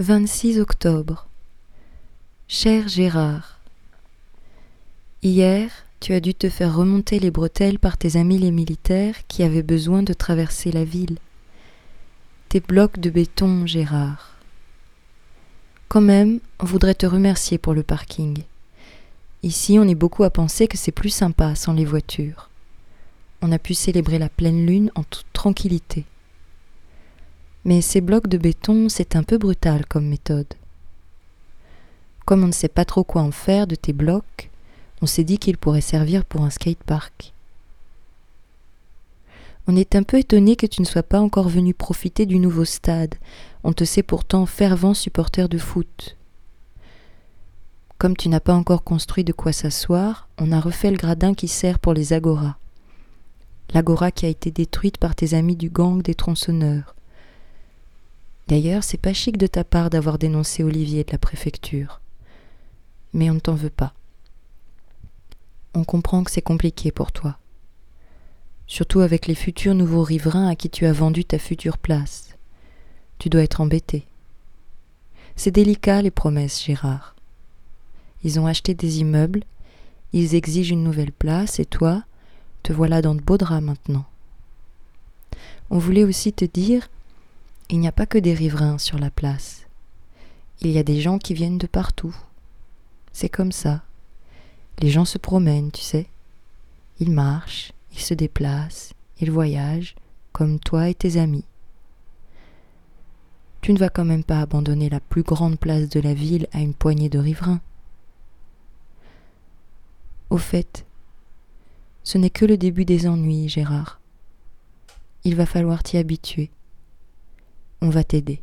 26 octobre. Cher Gérard, Hier, tu as dû te faire remonter les bretelles par tes amis les militaires qui avaient besoin de traverser la ville. Tes blocs de béton, Gérard. Quand même, on voudrait te remercier pour le parking. Ici, on est beaucoup à penser que c'est plus sympa sans les voitures. On a pu célébrer la pleine lune en toute tranquillité. Mais ces blocs de béton, c'est un peu brutal comme méthode. Comme on ne sait pas trop quoi en faire de tes blocs, on s'est dit qu'ils pourraient servir pour un skatepark. On est un peu étonné que tu ne sois pas encore venu profiter du nouveau stade. On te sait pourtant fervent supporter de foot. Comme tu n'as pas encore construit de quoi s'asseoir, on a refait le gradin qui sert pour les agoras. L'agora qui a été détruite par tes amis du gang des tronçonneurs. D'ailleurs, c'est pas chic de ta part d'avoir dénoncé Olivier de la préfecture. Mais on ne t'en veut pas. On comprend que c'est compliqué pour toi. Surtout avec les futurs nouveaux riverains à qui tu as vendu ta future place. Tu dois être embêté. C'est délicat les promesses, Gérard. Ils ont acheté des immeubles, ils exigent une nouvelle place, et toi, te voilà dans de beaux draps maintenant. On voulait aussi te dire il n'y a pas que des riverains sur la place. Il y a des gens qui viennent de partout. C'est comme ça. Les gens se promènent, tu sais. Ils marchent, ils se déplacent, ils voyagent, comme toi et tes amis. Tu ne vas quand même pas abandonner la plus grande place de la ville à une poignée de riverains. Au fait, ce n'est que le début des ennuis, Gérard. Il va falloir t'y habituer on va t'aider.